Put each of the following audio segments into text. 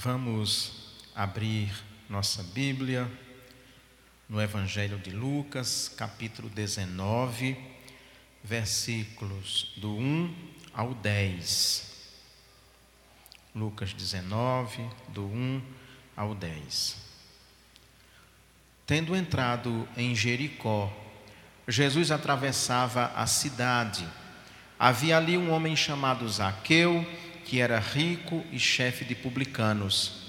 Vamos abrir nossa Bíblia no Evangelho de Lucas, capítulo 19, versículos do 1 ao 10. Lucas 19, do 1 ao 10. Tendo entrado em Jericó, Jesus atravessava a cidade. Havia ali um homem chamado Zaqueu, que era rico e chefe de publicanos.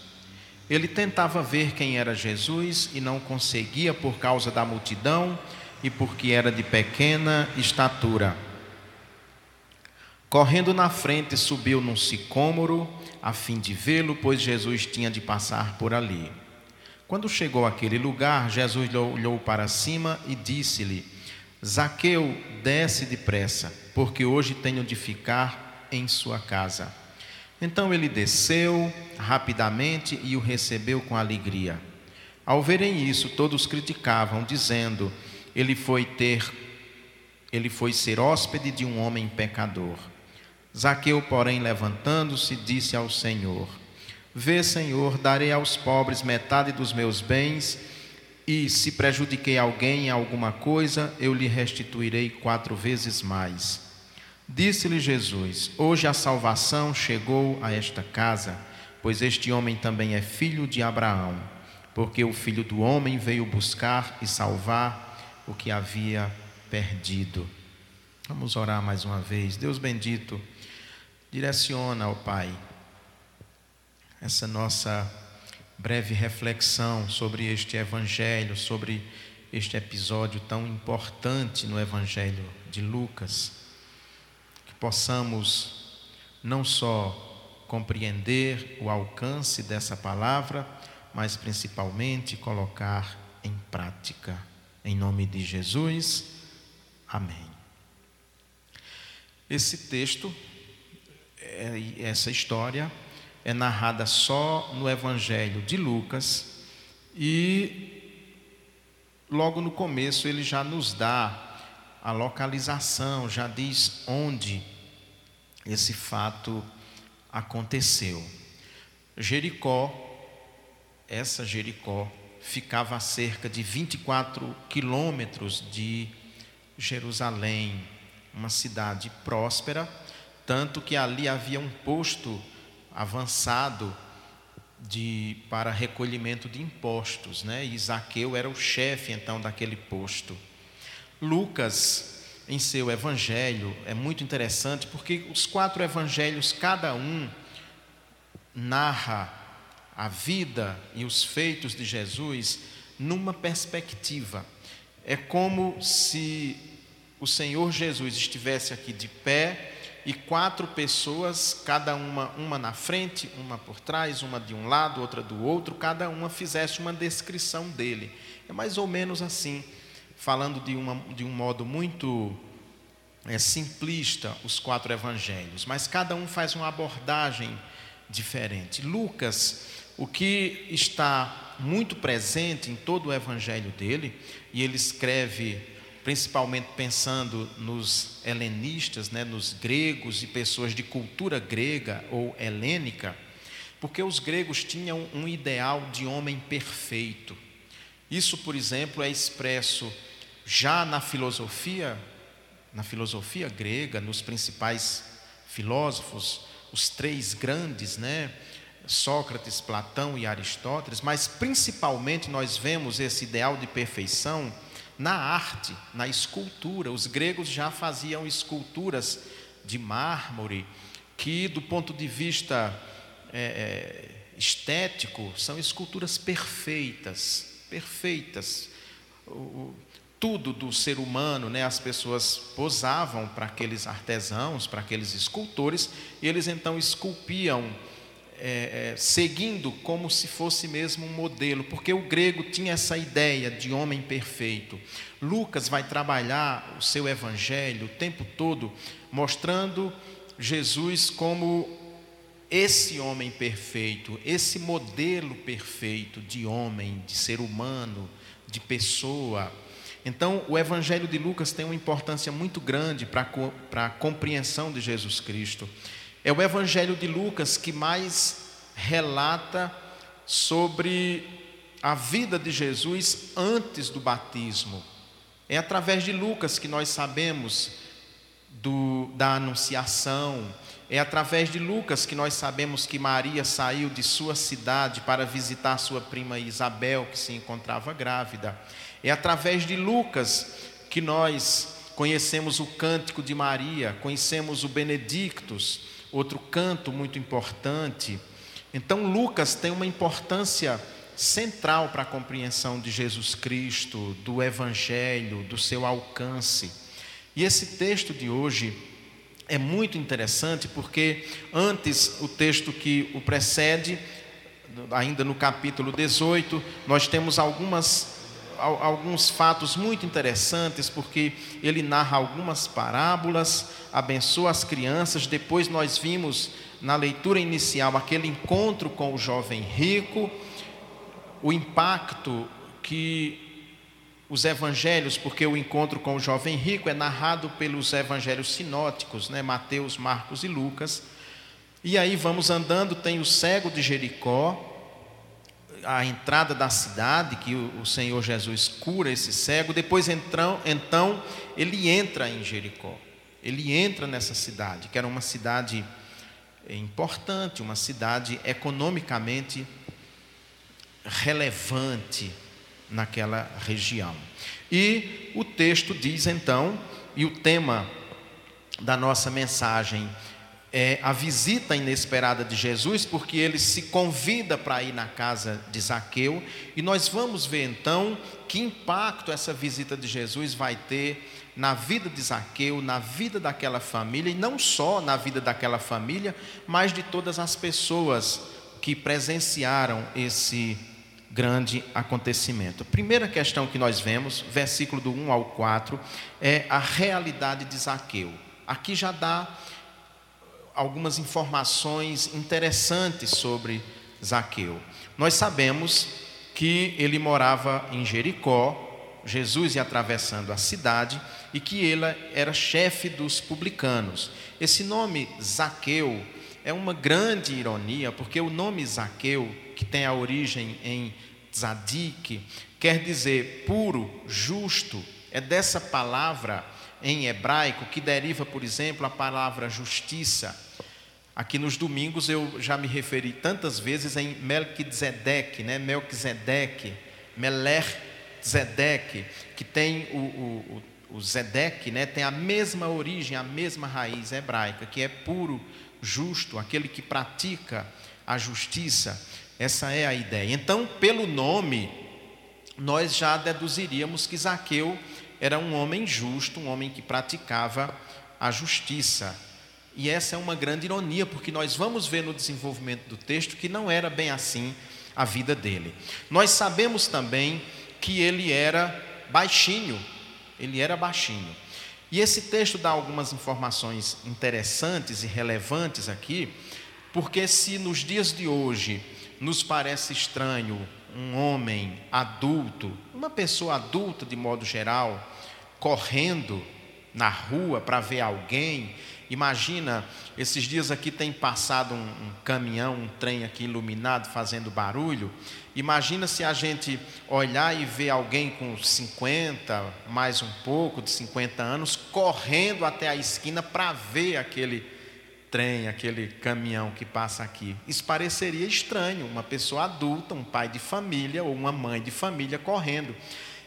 Ele tentava ver quem era Jesus e não conseguia por causa da multidão e porque era de pequena estatura. Correndo na frente, subiu num sicômoro a fim de vê-lo, pois Jesus tinha de passar por ali. Quando chegou àquele lugar, Jesus olhou para cima e disse-lhe: Zaqueu, desce depressa, porque hoje tenho de ficar em sua casa. Então ele desceu rapidamente e o recebeu com alegria. Ao verem isso, todos criticavam, dizendo: Ele foi ter ele foi ser hóspede de um homem pecador. Zaqueu, porém, levantando-se, disse ao Senhor: Vê, Senhor, darei aos pobres metade dos meus bens, e se prejudiquei alguém em alguma coisa, eu lhe restituirei quatro vezes mais. Disse-lhe Jesus: Hoje a salvação chegou a esta casa, pois este homem também é filho de Abraão, porque o filho do homem veio buscar e salvar o que havia perdido. Vamos orar mais uma vez. Deus bendito, direciona, ó Pai, essa nossa breve reflexão sobre este evangelho, sobre este episódio tão importante no evangelho de Lucas possamos não só compreender o alcance dessa palavra, mas principalmente colocar em prática. Em nome de Jesus, amém. Esse texto, é, essa história, é narrada só no Evangelho de Lucas e logo no começo ele já nos dá a localização, já diz onde esse fato aconteceu. Jericó, essa Jericó, ficava a cerca de 24 quilômetros de Jerusalém, uma cidade próspera, tanto que ali havia um posto avançado de, para recolhimento de impostos, né? E Zaqueu era o chefe então daquele posto. Lucas, em seu evangelho, é muito interessante porque os quatro evangelhos, cada um narra a vida e os feitos de Jesus numa perspectiva. É como se o Senhor Jesus estivesse aqui de pé e quatro pessoas, cada uma, uma na frente, uma por trás, uma de um lado, outra do outro, cada uma fizesse uma descrição dele. É mais ou menos assim falando de, uma, de um modo muito é, simplista, os quatro evangelhos, mas cada um faz uma abordagem diferente. Lucas, o que está muito presente em todo o evangelho dele, e ele escreve principalmente pensando nos helenistas, né, nos gregos e pessoas de cultura grega ou helênica, porque os gregos tinham um ideal de homem perfeito. Isso, por exemplo, é expresso já na filosofia, na filosofia grega, nos principais filósofos, os três grandes, né? Sócrates, Platão e Aristóteles, mas principalmente nós vemos esse ideal de perfeição na arte, na escultura. Os gregos já faziam esculturas de mármore que, do ponto de vista é, é, estético, são esculturas perfeitas, perfeitas. Tudo do ser humano, né? as pessoas posavam para aqueles artesãos, para aqueles escultores, e eles então esculpiam, é, é, seguindo como se fosse mesmo um modelo, porque o grego tinha essa ideia de homem perfeito. Lucas vai trabalhar o seu evangelho o tempo todo, mostrando Jesus como esse homem perfeito, esse modelo perfeito de homem, de ser humano, de pessoa então, o Evangelho de Lucas tem uma importância muito grande para a compreensão de Jesus Cristo. É o Evangelho de Lucas que mais relata sobre a vida de Jesus antes do batismo. É através de Lucas que nós sabemos do, da anunciação, é através de Lucas que nós sabemos que Maria saiu de sua cidade para visitar sua prima Isabel, que se encontrava grávida. É através de Lucas que nós conhecemos o cântico de Maria, conhecemos o Benedictus, outro canto muito importante. Então, Lucas tem uma importância central para a compreensão de Jesus Cristo, do Evangelho, do seu alcance. E esse texto de hoje é muito interessante porque antes o texto que o precede, ainda no capítulo 18, nós temos algumas alguns fatos muito interessantes, porque ele narra algumas parábolas, abençoa as crianças. Depois nós vimos na leitura inicial aquele encontro com o jovem rico, o impacto que os evangelhos, porque o encontro com o jovem rico é narrado pelos evangelhos sinóticos, né? Mateus, Marcos e Lucas. E aí vamos andando, tem o cego de Jericó, a entrada da cidade, que o, Senhor Jesus cura esse cego. Depois, então, então, ele entra em Jericó. Ele entra nessa cidade, que era uma cidade importante, uma cidade economicamente relevante naquela região. E o texto diz então, e o tema da nossa mensagem é a visita inesperada de Jesus, porque ele se convida para ir na casa de Zaqueu, e nós vamos ver então que impacto essa visita de Jesus vai ter na vida de Zaqueu, na vida daquela família, e não só na vida daquela família, mas de todas as pessoas que presenciaram esse grande acontecimento. A primeira questão que nós vemos, versículo do 1 ao 4, é a realidade de Zaqueu. Aqui já dá algumas informações interessantes sobre Zaqueu. Nós sabemos que ele morava em Jericó, Jesus ia atravessando a cidade e que ele era chefe dos publicanos. Esse nome Zaqueu é uma grande ironia, porque o nome Zaqueu, que tem a origem em Tzadik, quer dizer puro, justo, é dessa palavra em hebraico que deriva, por exemplo, a palavra justiça. Aqui nos domingos eu já me referi tantas vezes em Melquisedeque, né? Melquisedeque, Meler Zedek, que tem o, o, o Zedek, né? tem a mesma origem, a mesma raiz hebraica, que é puro, justo, aquele que pratica a justiça. Essa é a ideia. Então, pelo nome, nós já deduziríamos que Zaqueu era um homem justo, um homem que praticava a justiça. E essa é uma grande ironia, porque nós vamos ver no desenvolvimento do texto que não era bem assim a vida dele. Nós sabemos também que ele era baixinho, ele era baixinho. E esse texto dá algumas informações interessantes e relevantes aqui, porque se nos dias de hoje nos parece estranho um homem adulto, uma pessoa adulta de modo geral, correndo na rua para ver alguém. Imagina, esses dias aqui tem passado um, um, caminhão, um trem aqui iluminado fazendo barulho. Imagina se a gente olhar e ver alguém com 50, mais um pouco de 50 anos, correndo até a esquina para ver aquele trem, aquele caminhão que passa aqui. Isso pareceria estranho, uma pessoa adulta, um pai de família ou uma mãe de família correndo.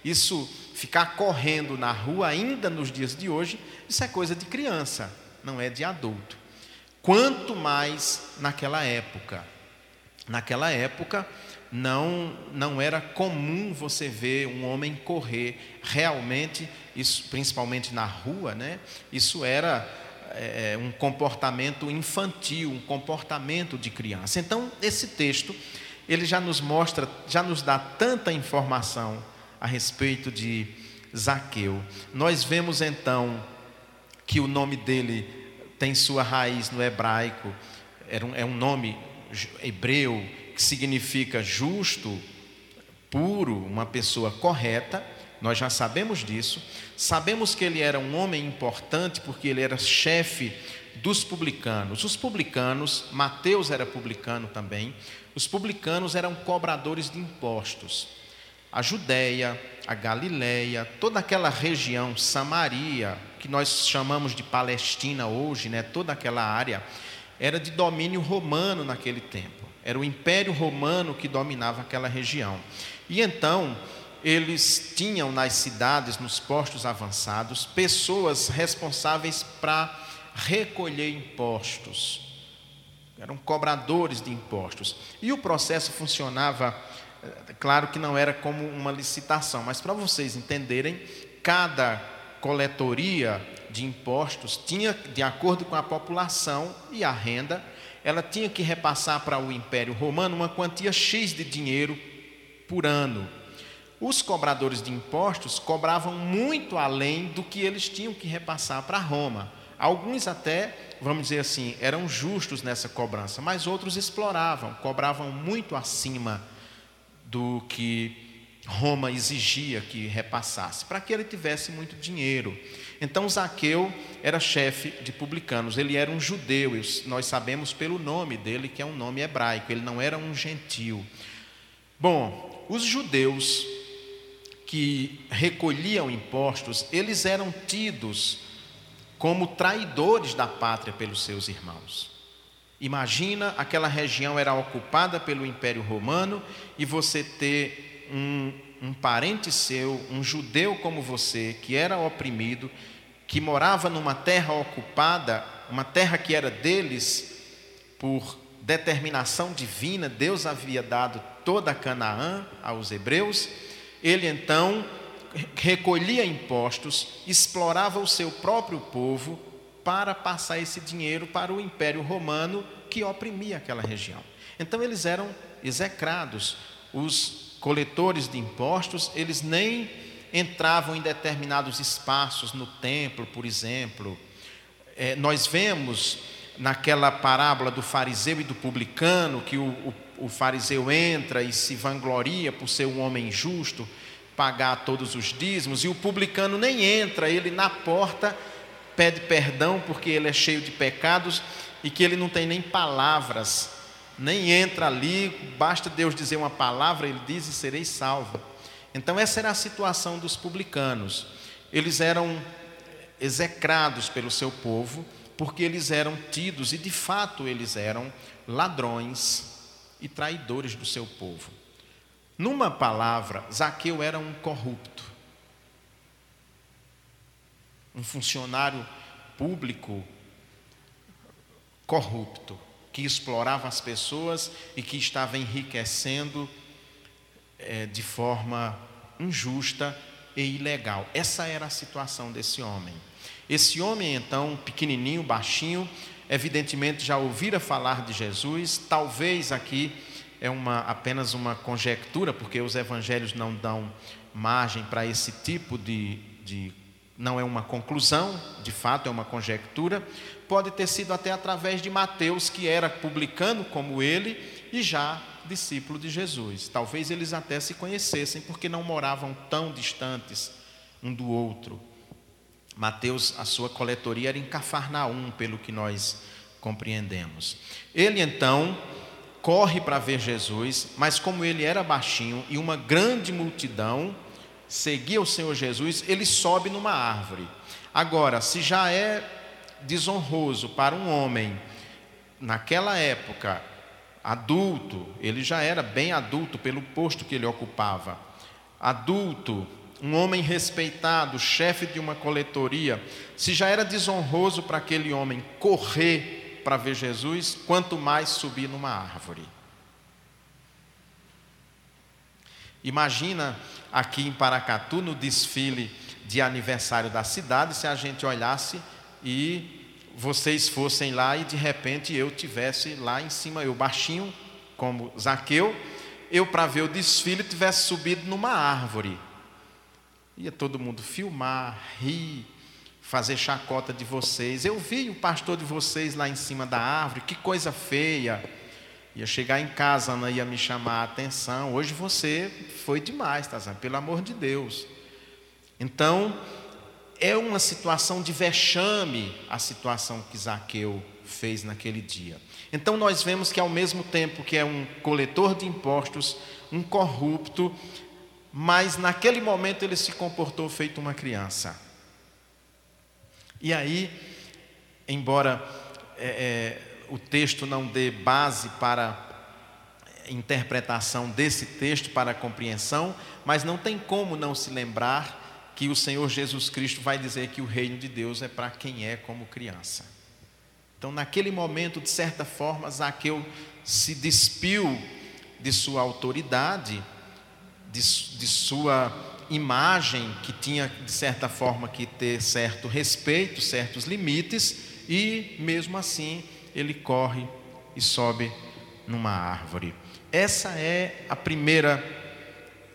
Isso, ficar correndo na rua, ainda nos dias de hoje, isso é coisa de criança, não é de adulto. Quanto mais naquela época. Naquela época, não, não era comum você ver um homem correr realmente, isso principalmente na rua, né? Isso era é, um comportamento infantil, um comportamento de criança. Então, esse texto, ele já nos mostra, já nos dá tanta informação a respeito de Zaqueu. Nós vemos então que o nome dele tem sua raiz no hebraico, é um nome hebreu que significa justo, puro, uma pessoa correta, nós já sabemos disso. Sabemos que ele era um homem importante porque ele era chefe dos publicanos. Os publicanos, Mateus era publicano também, os publicanos eram cobradores de impostos. A Judéia, a Galiléia, toda aquela região, Samaria, que nós chamamos de Palestina hoje, né, toda aquela área, era de domínio romano naquele tempo. Era o Império Romano que dominava aquela região. E então, eles tinham nas cidades, nos postos avançados, pessoas responsáveis para recolher impostos. Eram cobradores de impostos. E o processo funcionava, eh, claro que não era como uma licitação, mas para vocês entenderem, cada coletoria de impostos tinha, de acordo com a população e a renda, ela tinha que repassar para o Império Romano uma quantia X de dinheiro por ano. Os cobradores de impostos cobravam muito além do que eles tinham que repassar para Roma. Alguns até, vamos dizer assim, eram justos nessa cobrança, mas outros exploravam, cobravam muito acima do que Roma exigia que repassasse, para que ele tivesse muito dinheiro. Então Zaqueu era chefe de publicanos, ele era um judeu, nós sabemos pelo nome dele que é um nome hebraico, ele não era um gentil. Bom, os judeus que recolhiam impostos, eles eram tidos como traidores da pátria pelos seus irmãos. Imagina aquela região era ocupada pelo Império Romano e você ter um, um parente seu, um judeu como você, que era oprimido, que morava numa terra ocupada, uma terra que era deles, por determinação divina, Deus havia dado toda Canaã aos hebreus, ele então recolhia impostos, explorava o seu próprio povo para passar esse dinheiro para o Império Romano que oprimia aquela região. Então eles eram execrados, os coletores de impostos, eles nem entravam em determinados espaços no templo, por exemplo. É, nós vemos naquela parábola do fariseu e do publicano, que o, o, o fariseu entra e se vangloria por ser um homem justo, pagar todos os dízimos, e o publicano nem entra, ele na porta pede perdão porque ele é cheio de pecados e que ele não tem nem palavras nem entra ali, basta Deus dizer uma palavra, ele diz e serei salvo. Então, essa era a situação dos publicanos. Eles eram execrados pelo seu povo, porque eles eram tidos, e de fato eles eram ladrões e traidores do seu povo. Numa palavra, Zaqueu era um corrupto, um funcionário público corrupto que explorava as pessoas e que estava enriquecendo é, de forma injusta e ilegal. Essa era a situação desse homem. Esse homem, então, pequenininho, baixinho, evidentemente já ouvira falar de Jesus, talvez aqui é uma, apenas uma conjectura, porque os evangelhos não dão margem para esse tipo de, de não é uma conclusão, de fato é uma conjectura, pode ter sido até através de Mateus, que era publicano como ele e já discípulo de Jesus. Talvez eles até se conhecessem, porque não moravam tão distantes um do outro. Mateus, a sua coletoria era em Cafarnaum, pelo que nós compreendemos. Ele então corre para ver Jesus, mas como ele era baixinho e uma grande multidão seguia o Senhor Jesus, ele sobe numa árvore. Agora, se já é desonroso para um homem, naquela época, adulto, ele já era bem adulto pelo posto que ele ocupava, adulto, um homem respeitado, chefe de uma coletoria, se já era desonroso para aquele homem correr para ver Jesus, quanto mais subir numa árvore. Imagina aqui em Paracatu, no desfile de aniversário da cidade, se a gente olhasse e vocês fossem lá e de repente eu tivesse lá em cima, eu baixinho, como Zaqueu, eu para ver o desfile tivesse subido numa árvore. Ia todo mundo filmar, rir, fazer chacota de vocês. Eu vi o pastor de vocês lá em cima da árvore, que coisa feia. Ia chegar em casa, Ana ia me chamar a atenção. Hoje você foi demais, tá? Pelo amor de Deus. Então, é uma situação de vexame a situação que Zaqueu fez naquele dia. Então, nós vemos que, ao mesmo tempo que é um coletor de impostos, um corrupto, mas naquele momento ele se comportou feito uma criança. E aí, embora é, é, o texto não dê base para interpretação desse texto, para compreensão, mas não tem como não se lembrar que o Senhor Jesus Cristo vai dizer que o reino de Deus é para quem é como criança. Então, naquele momento, de certa forma, Zaqueu se despiu de sua autoridade, de, de sua imagem, que tinha, de certa forma, que ter certo respeito, certos limites, e mesmo assim ele corre e sobe numa árvore. Essa é a primeira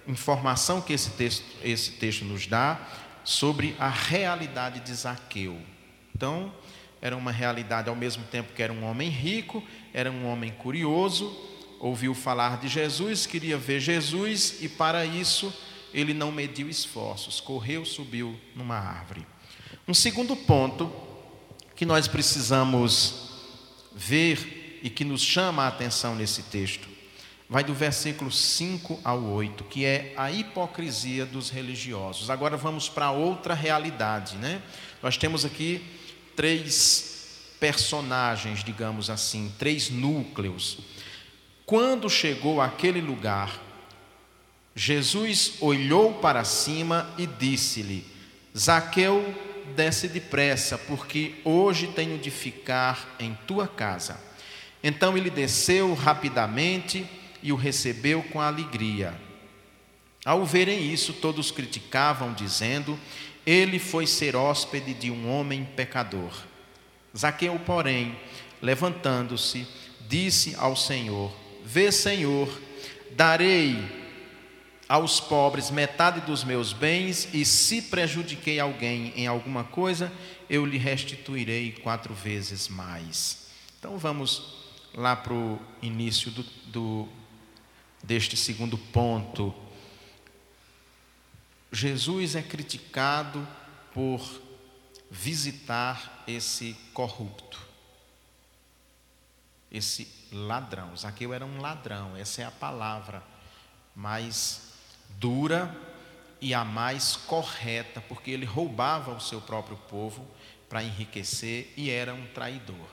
informação que esse texto, esse texto nos dá sobre a realidade de Zaqueu. Então, era uma realidade ao mesmo tempo que era um homem rico, era um homem curioso, ouviu falar de Jesus, queria ver Jesus e para isso ele não mediu esforços, correu, subiu numa árvore. Um segundo ponto que nós precisamos ver e que nos chama a atenção nesse texto vai do versículo 5 ao 8, que é a hipocrisia dos religiosos. Agora vamos para outra realidade, né? Nós temos aqui três personagens, digamos assim, três núcleos. Quando chegou àquele lugar, Jesus olhou para cima e disse-lhe: Zaqueu, desce depressa, porque hoje tenho de ficar em tua casa. Então ele desceu rapidamente e o recebeu com alegria. Ao verem isso, todos criticavam, dizendo: Ele foi ser hóspede de um homem pecador. Zaqueu, porém, levantando-se, disse ao Senhor: Vê, Senhor, darei aos pobres metade dos meus bens, e se prejudiquei alguém em alguma coisa, eu lhe restituirei quatro vezes mais. Então vamos lá para o início do, do deste segundo ponto. Jesus é criticado por visitar esse corrupto, esse ladrão. Zaqueu era um ladrão, essa é a palavra mais dura e a mais correta, porque ele roubava o seu próprio povo para enriquecer e era um traidor.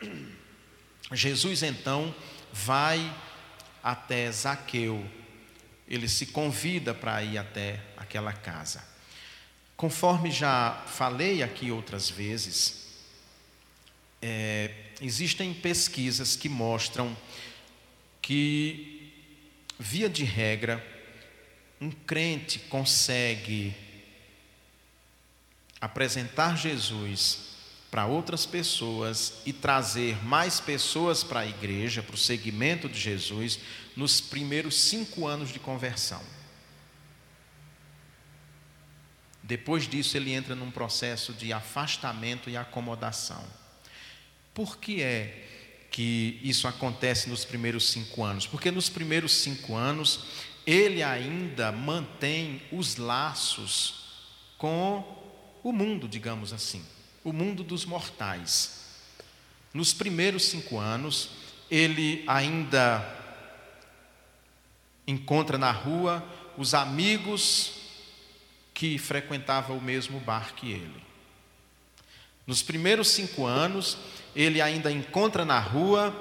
Jesus então vai até Zaqueu. Ele se convida para ir até aquela casa. Conforme já falei aqui outras vezes, é, existem pesquisas que mostram que, via de regra, um crente consegue apresentar Jesus para outras pessoas e trazer mais pessoas para a igreja, para o segmento de Jesus, nos primeiros cinco anos de conversão. Depois disso, ele entra num processo de afastamento e acomodação. Por que é que isso acontece nos primeiros cinco anos? Porque nos primeiros cinco anos, ele ainda mantém os laços com o mundo, digamos assim o mundo dos mortais. Nos primeiros cinco anos, ele ainda encontra na rua os amigos que frequentavam o mesmo bar que ele. Nos primeiros cinco anos, ele ainda encontra na rua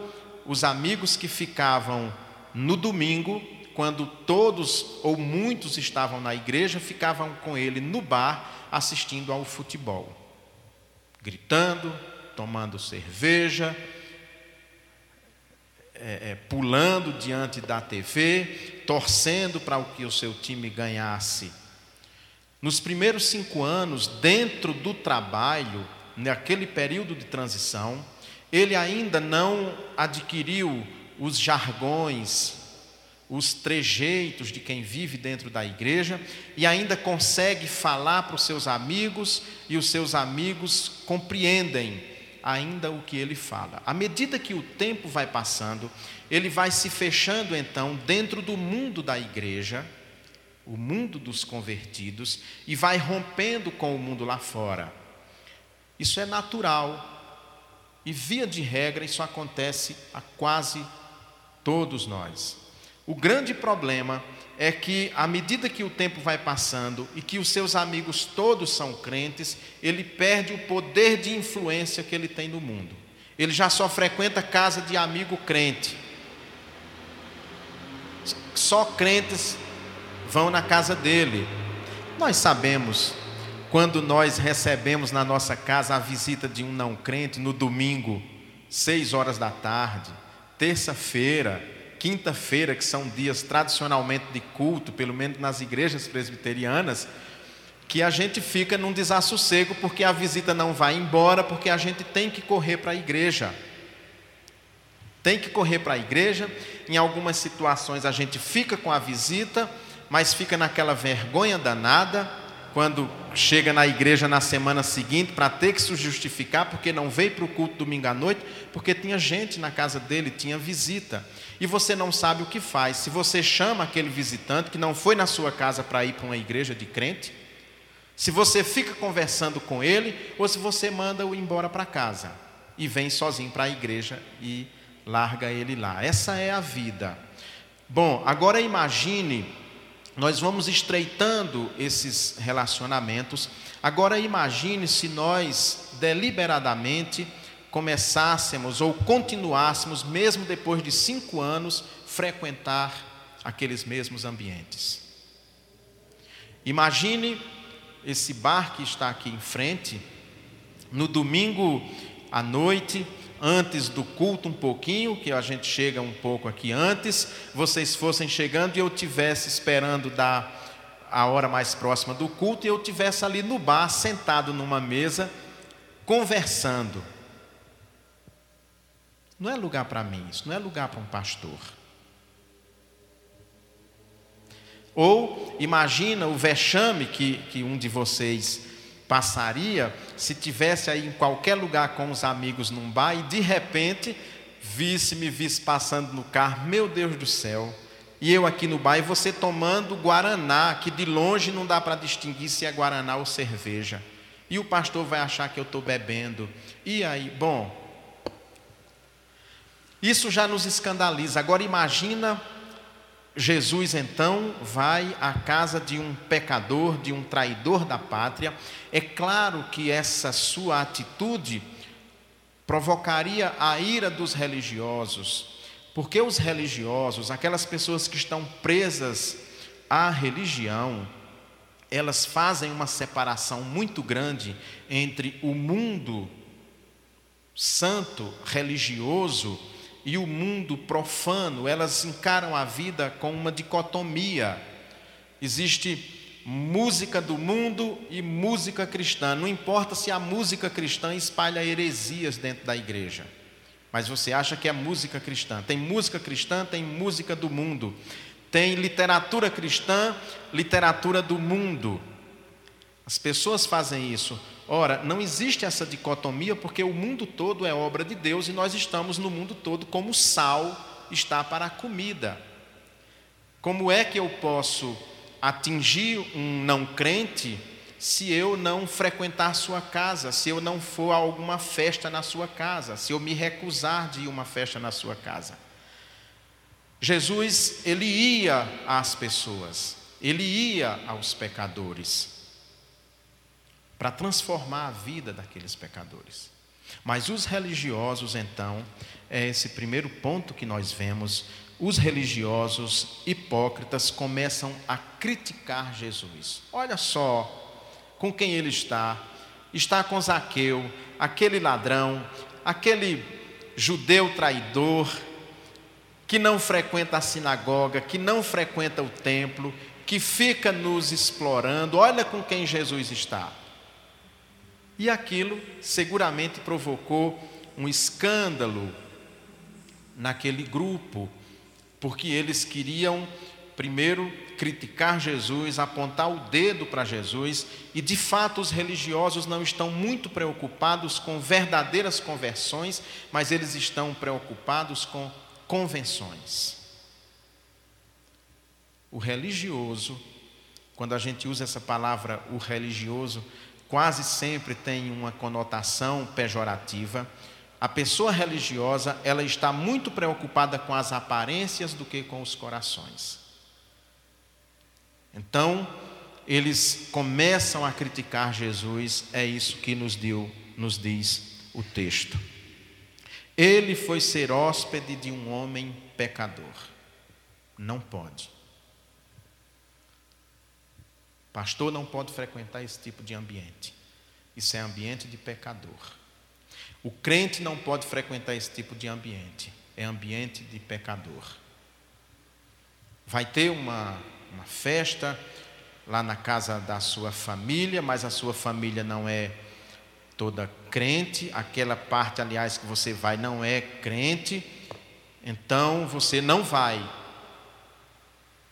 os amigos que ficavam no domingo, quando todos ou muitos estavam na igreja, ficavam com ele no bar assistindo ao futebol gritando, tomando cerveja, é, é, pulando diante da TV, torcendo para que o seu time ganhasse. Nos primeiros cinco anos, dentro do trabalho, naquele período de transição, ele ainda não adquiriu os jargões, os trejeitos de quem vive dentro da igreja e ainda consegue falar para os seus amigos e os seus amigos compreendem ainda o que ele fala. À medida que o tempo vai passando, ele vai se fechando então dentro do mundo da igreja o mundo dos convertidos e vai rompendo com o mundo lá fora. Isso é natural. E via de regra, isso acontece a quase todos nós. O grande problema é que, à medida que o tempo vai passando e que os seus amigos todos são crentes, ele perde o poder de influência que ele tem no mundo. Ele já só frequenta casa de amigo crente. Só crentes vão na casa dele. Nós sabemos quando nós recebemos na nossa casa a visita de um não crente no domingo, seis horas da tarde, terça-feira, quinta-feira, que são dias tradicionalmente de culto, pelo menos nas igrejas presbiterianas, que a gente fica num desassossego porque a visita não vai embora, porque a gente tem que correr para a igreja. Tem que correr para a igreja. Em algumas situações a gente fica com a visita, mas fica naquela vergonha danada quando chega na igreja na semana seguinte para ter que se justificar porque não veio para o culto domingo à noite, porque tinha gente na casa dele, tinha visita. E você não sabe o que faz. Se você chama aquele visitante que não foi na sua casa para ir para uma igreja de crente, se você fica conversando com ele, ou se você manda-o embora para casa e vem sozinho para a igreja e larga ele lá. Essa é a vida. Bom, agora imagine nós vamos estreitando esses relacionamentos. Agora imagine se nós deliberadamente começássemos ou continuássemos, mesmo depois de cinco anos, frequentar aqueles mesmos ambientes. Imagine esse bar que está aqui em frente, no domingo à noite, antes do culto um pouquinho, que a gente chega um pouco aqui antes, vocês fossem chegando e eu tivesse esperando dar a hora mais próxima do culto e eu tivesse ali no bar, sentado numa mesa, conversando. Não é lugar para mim, isso não é lugar para um pastor. Ou imagina o vexame que, que um de vocês passaria se tivesse aí em qualquer lugar com os amigos num bar e de repente visse me visse passando no carro, meu Deus do céu. E eu aqui no bar e você tomando guaraná, que de longe não dá para distinguir se é guaraná ou cerveja. E o pastor vai achar que eu estou bebendo. E aí, bom, isso já nos escandaliza. Agora imagina Jesus então vai à casa de um pecador, de um traidor da pátria. É claro que essa sua atitude provocaria a ira dos religiosos, porque os religiosos, aquelas pessoas que estão presas à religião, elas fazem uma separação muito grande entre o mundo santo, religioso, e o mundo profano, elas encaram a vida com uma dicotomia. Existe música do mundo e música cristã. Não importa se a música cristã espalha heresias dentro da igreja. Mas você acha que é música cristã. Tem música cristã, tem música do mundo. Tem literatura cristã, literatura do mundo. As pessoas fazem isso. Ora, não existe essa dicotomia porque o mundo todo é obra de Deus e nós estamos no mundo todo como sal está para a comida. Como é que eu posso atingir um não crente se eu não frequentar sua casa, se eu não for a alguma festa na sua casa, se eu me recusar de ir uma festa na sua casa? Jesus, ele ia às pessoas, ele ia aos pecadores para transformar a vida daqueles pecadores. Mas os religiosos, então, é esse primeiro ponto que nós vemos, os religiosos hipócritas começam a criticar Jesus. Olha só com quem ele está. Está com Zaqueu, aquele ladrão, aquele judeu traidor, que não frequenta a sinagoga, que não frequenta o templo, que fica nos explorando. Olha com quem Jesus está. E aquilo seguramente provocou um escândalo naquele grupo, porque eles queriam primeiro criticar Jesus, apontar o dedo para Jesus, e de fato os religiosos não estão muito preocupados com verdadeiras conversões, mas eles estão preocupados com convenções. O religioso quando a gente usa essa palavra, o religioso, quase sempre tem uma conotação pejorativa. A pessoa religiosa, ela está muito preocupada com as aparências do que com os corações. Então, eles começam a criticar Jesus, é isso que nos deu, nos diz o texto. Ele foi ser hóspede de um homem pecador. Não pode. Pastor não pode frequentar esse tipo de ambiente. Isso é ambiente de pecador. O crente não pode frequentar esse tipo de ambiente. É ambiente de pecador. Vai ter uma, uma festa lá na casa da sua família, mas a sua família não é toda crente, aquela parte, aliás, que você vai não é crente, então você não vai,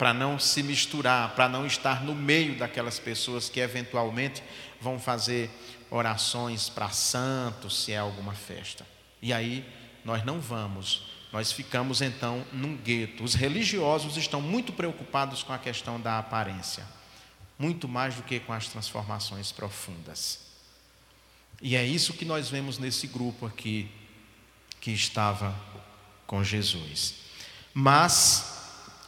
para não se misturar, para não estar no meio daquelas pessoas que eventualmente vão fazer orações para santos, se é alguma festa. E aí nós não vamos, nós ficamos então num gueto. Os religiosos estão muito preocupados com a questão da aparência, muito mais do que com as transformações profundas. E é isso que nós vemos nesse grupo aqui que estava com Jesus. Mas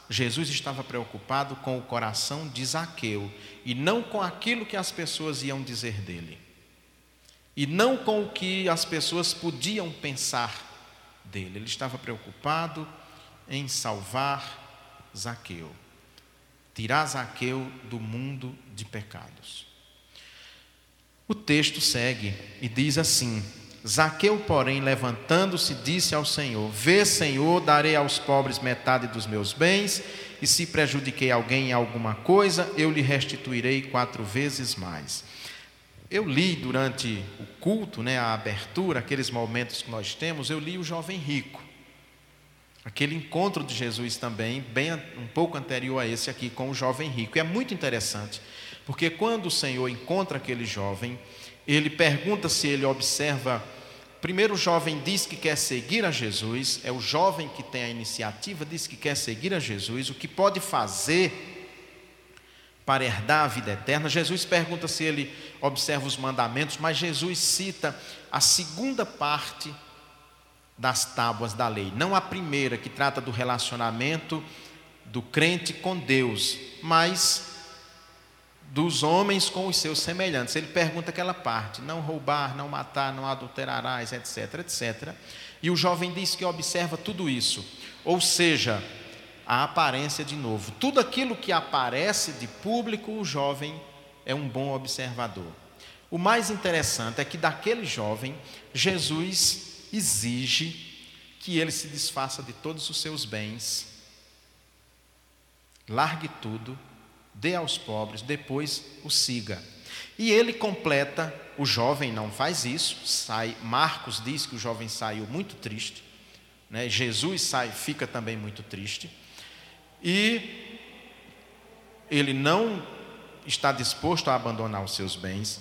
Jesus estava preocupado com o coração de Zaqueu e não com aquilo que as pessoas iam dizer dele. E não com o que as pessoas podiam pensar dele. Ele estava preocupado em salvar Zaqueu, tirar Zaqueu do mundo de pecados. O texto segue e diz assim: Zaqueu, porém, levantando-se, disse ao Senhor: Vê, Senhor, darei aos pobres metade dos meus bens, e se prejudiquei alguém em alguma coisa, eu lhe restituirei quatro vezes mais. Eu li durante o culto, né, a abertura, aqueles momentos que nós temos, eu li o jovem rico. Aquele encontro de Jesus também, bem um pouco anterior a esse aqui com o jovem rico. E é muito interessante, porque quando o Senhor encontra aquele jovem, ele pergunta se ele observa. Primeiro, o jovem diz que quer seguir a Jesus, é o jovem que tem a iniciativa, diz que quer seguir a Jesus, o que pode fazer para herdar a vida eterna. Jesus pergunta se ele observa os mandamentos, mas Jesus cita a segunda parte das tábuas da lei, não a primeira, que trata do relacionamento do crente com Deus, mas dos homens com os seus semelhantes. Ele pergunta aquela parte: não roubar, não matar, não adulterarás, etc, etc. E o jovem diz que observa tudo isso. Ou seja, a aparência de novo. Tudo aquilo que aparece de público, o jovem é um bom observador. O mais interessante é que daquele jovem, Jesus exige que ele se desfaça de todos os seus bens, largue tudo dê aos pobres, depois o siga. E ele completa, o jovem não faz isso, sai, Marcos diz que o jovem saiu muito triste, né? Jesus sai, fica também muito triste, e ele não está disposto a abandonar os seus bens.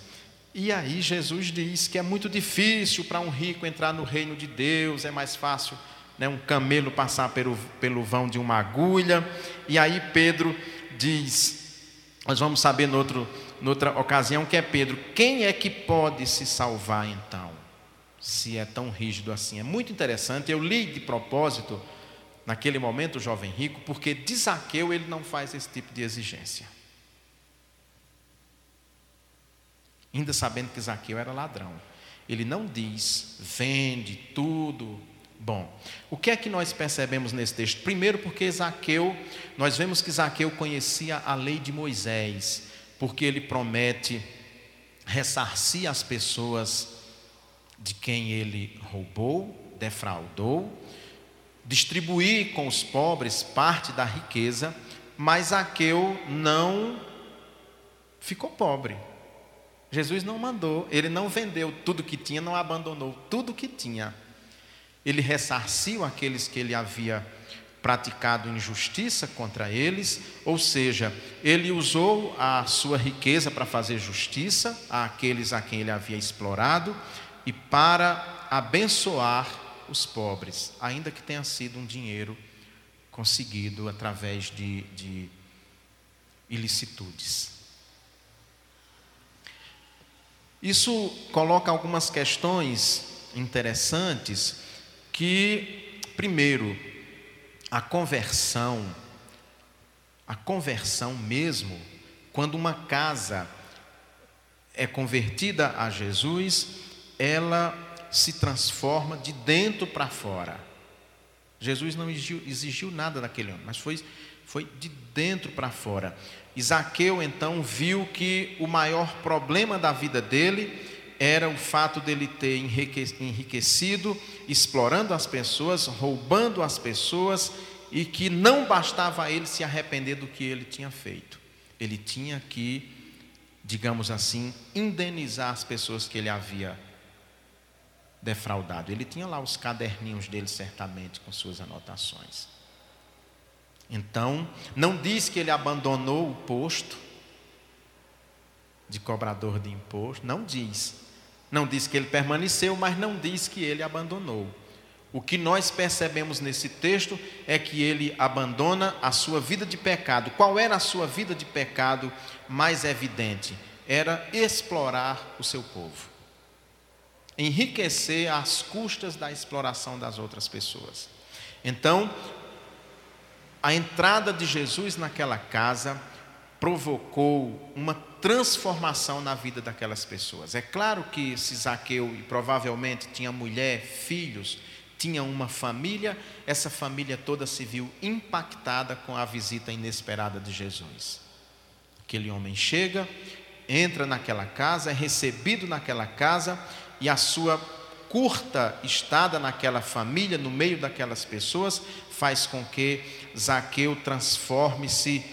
E aí Jesus diz que é muito difícil para um rico entrar no reino de Deus, é mais fácil né, um camelo passar pelo, pelo vão de uma agulha. E aí Pedro diz: nós vamos saber noutra noutra ocasião que é Pedro. Quem é que pode se salvar então? Se é tão rígido assim. É muito interessante. Eu li de propósito, naquele momento, o jovem rico, porque de Zaqueu ele não faz esse tipo de exigência. Ainda sabendo que Zaqueu era ladrão. Ele não diz, vende tudo, Bom, o que é que nós percebemos nesse texto? Primeiro, porque Zaqueu, nós vemos que Zaqueu conhecia a lei de Moisés, porque ele promete ressarcir as pessoas de quem ele roubou, defraudou, distribuir com os pobres parte da riqueza, mas Zaqueu não ficou pobre. Jesus não mandou, ele não vendeu tudo que tinha, não abandonou tudo que tinha ele ressarciu aqueles que ele havia praticado injustiça contra eles, ou seja, ele usou a sua riqueza para fazer justiça àqueles a quem ele havia explorado e para abençoar os pobres, ainda que tenha sido um dinheiro conseguido através de, de ilicitudes. Isso coloca algumas questões interessantes que, primeiro, a conversão, a conversão mesmo, quando uma casa é convertida a Jesus, ela se transforma de dentro para fora. Jesus não exigiu, exigiu, nada daquele homem, mas foi, foi de dentro para fora. Isaqueu então viu que o maior problema da vida dele era o fato dele ter enriquecido, explorando as pessoas, roubando as pessoas, e que não bastava ele se arrepender do que ele tinha feito. Ele tinha que, digamos assim, indenizar as pessoas que ele havia defraudado. Ele tinha lá os caderninhos dele, certamente, com suas anotações. Então, não diz que ele abandonou o posto de cobrador de imposto, não diz. Não diz que ele permaneceu, mas não diz que ele abandonou. O que nós percebemos nesse texto é que ele abandona a sua vida de pecado. Qual era a sua vida de pecado mais evidente? Era explorar o seu povo, enriquecer às custas da exploração das outras pessoas. Então, a entrada de Jesus naquela casa provocou uma transformação na vida daquelas pessoas. É claro que se Zaqueu e provavelmente tinha mulher, filhos, tinha uma família, essa família toda se viu impactada com a visita inesperada de Jesus. Aquele homem chega, entra naquela casa, é recebido naquela casa e a sua curta estada naquela família, no meio daquelas pessoas, faz com que Zaqueu transforme-se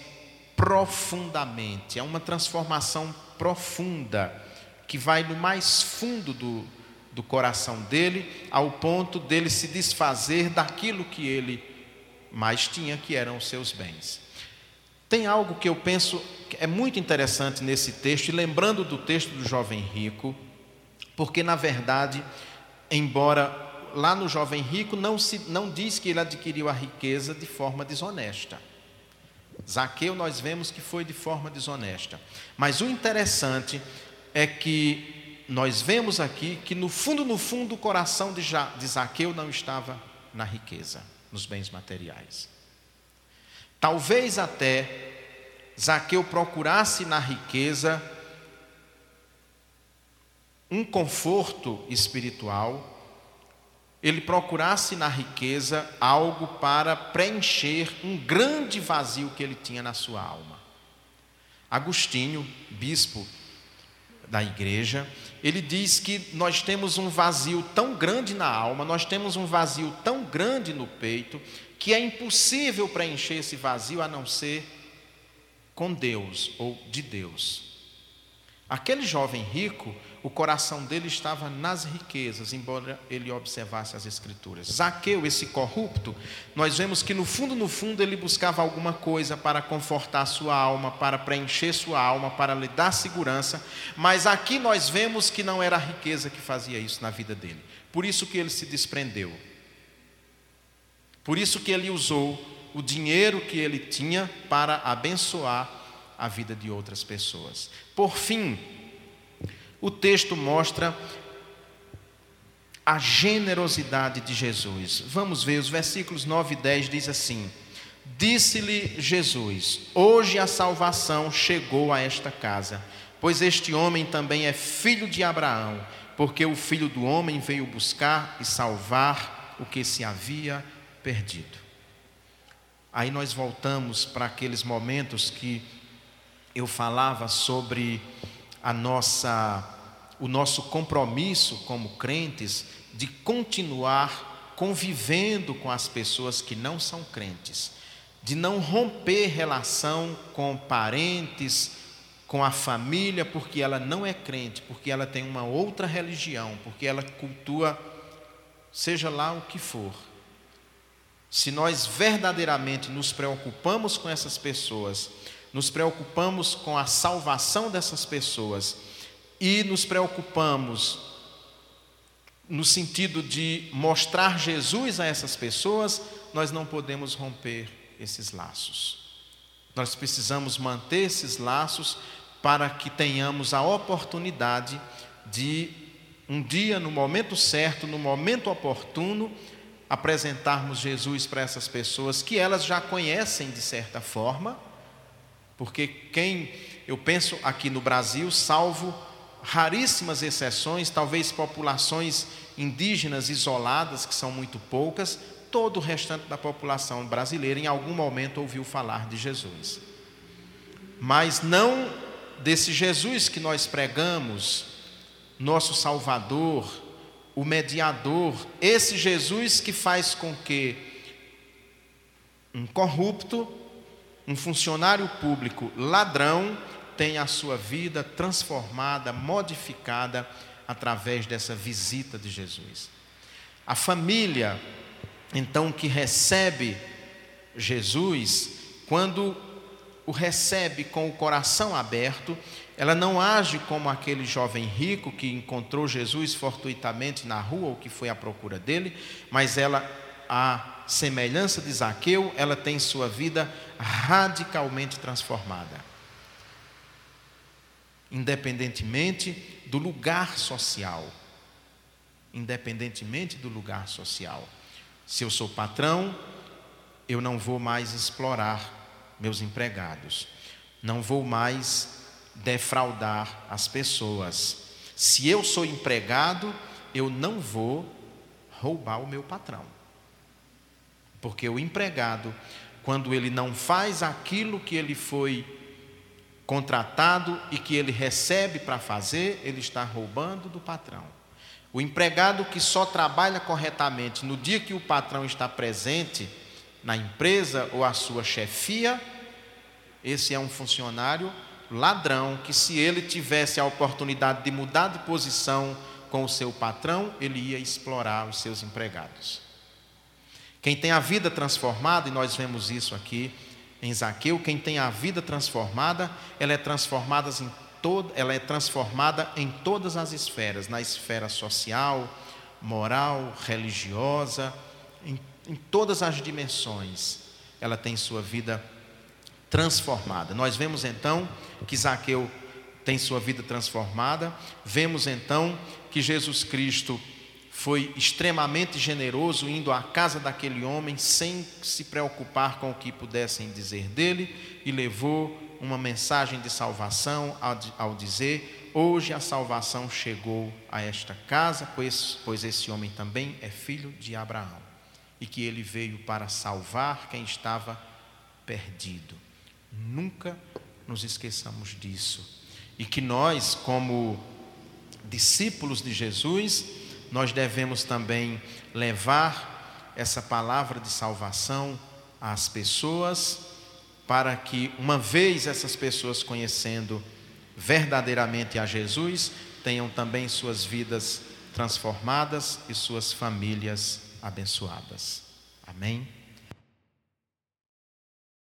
profundamente. É uma transformação profunda que vai no mais fundo do, do coração dele, ao ponto dele se desfazer daquilo que ele mais tinha, que eram os seus bens. Tem algo que eu penso que é muito interessante nesse texto, e lembrando do texto do jovem rico, porque na verdade, embora lá no jovem rico não, se, não diz que ele adquiriu a riqueza de forma desonesta. Zaqueu nós vemos que foi de forma desonesta. Mas o interessante é que nós vemos aqui que no fundo, no fundo, o coração de, ja, de Zaqueu não estava na riqueza, nos bens materiais. Talvez até Zaqueu procurasse na riqueza um conforto espiritual ele procurasse na riqueza algo para preencher um grande vazio que ele tinha na sua alma. Agostinho, bispo da igreja, ele diz que nós temos um vazio tão grande na alma, nós temos um vazio tão grande no peito, que é impossível preencher esse vazio a não ser com Deus ou de Deus. Aquele jovem rico, o coração dele estava nas riquezas, embora ele observasse as Escrituras. Zaqueu, esse corrupto, nós vemos que no fundo, no fundo, ele buscava alguma coisa para confortar sua alma, para preencher sua alma, para lhe dar segurança, mas aqui nós vemos que não era a riqueza que fazia isso na vida dele. Por isso que ele se desprendeu. Por isso que ele usou o dinheiro que ele tinha para abençoar a vida de outras pessoas. Por fim, o texto mostra a generosidade de Jesus. Vamos ver, os versículos 9 e 10 diz assim: Disse-lhe Jesus: Hoje a salvação chegou a esta casa, pois este homem também é filho de Abraão, porque o filho do homem veio buscar e salvar o que se havia perdido. Aí nós voltamos para aqueles momentos que eu falava sobre a nossa o nosso compromisso como crentes de continuar convivendo com as pessoas que não são crentes, de não romper relação com parentes, com a família, porque ela não é crente, porque ela tem uma outra religião, porque ela cultua seja lá o que for. Se nós verdadeiramente nos preocupamos com essas pessoas, nos preocupamos com a salvação dessas pessoas e nos preocupamos no sentido de mostrar Jesus a essas pessoas, nós não podemos romper esses laços. Nós precisamos manter esses laços para que tenhamos a oportunidade de, um dia, no momento certo, no momento oportuno, apresentarmos Jesus para essas pessoas que elas já conhecem de certa forma, porque quem, eu penso aqui no Brasil, salvo raríssimas exceções, talvez populações indígenas isoladas, que são muito poucas, todo o restante da população brasileira em algum momento ouviu falar de Jesus. Mas não desse Jesus que nós pregamos, nosso Salvador, o mediador, esse Jesus que faz com que um corrupto, um funcionário público ladrão, tenha a sua vida transformada, modificada através dessa visita de Jesus. A família, então, que recebe Jesus, quando o recebe com o coração aberto, ela não age como aquele jovem rico que encontrou Jesus fortuitamente na rua ou que foi à procura dele, mas ela, a semelhança de Zaqueu, ela tem sua vida radicalmente transformada. Independentemente do lugar social. Independentemente do lugar social. Se eu sou patrão, eu não vou mais explorar meus empregados. Não vou mais defraudar as pessoas. Se eu sou empregado, eu não vou roubar o meu patrão. Porque o empregado, quando ele não faz aquilo que ele foi contratado e que ele recebe para fazer, ele está roubando do patrão. O empregado que só trabalha corretamente no dia que o patrão está presente, na empresa ou a sua chefia, esse é um funcionário ladrão que, se ele tivesse a oportunidade de mudar de posição com o seu patrão, ele ia explorar os seus empregados. Quem tem a vida transformada, e nós vemos isso aqui em Zaqueu, quem tem a vida transformada, ela é transformada em todo, ela é transformada em todas as esferas, na esfera social, moral, religiosa, em em todas as dimensões, ela tem sua vida transformada. Nós vemos então que Zaqueu tem sua vida transformada, vemos então que Jesus Cristo foi extremamente generoso indo à casa daquele homem sem se preocupar com o que pudessem dizer dele e levou uma mensagem de salvação ao, dizer: Hoje a salvação chegou a esta casa, pois, pois esse homem também é filho de Abraão e que ele veio para salvar quem estava perdido. Nunca nos esqueçamos disso. E que nós, como discípulos de Jesus, nós devemos também levar essa palavra de salvação às pessoas, para que, uma vez essas pessoas conhecendo verdadeiramente a Jesus, tenham também suas vidas transformadas e suas famílias abençoadas. Amém?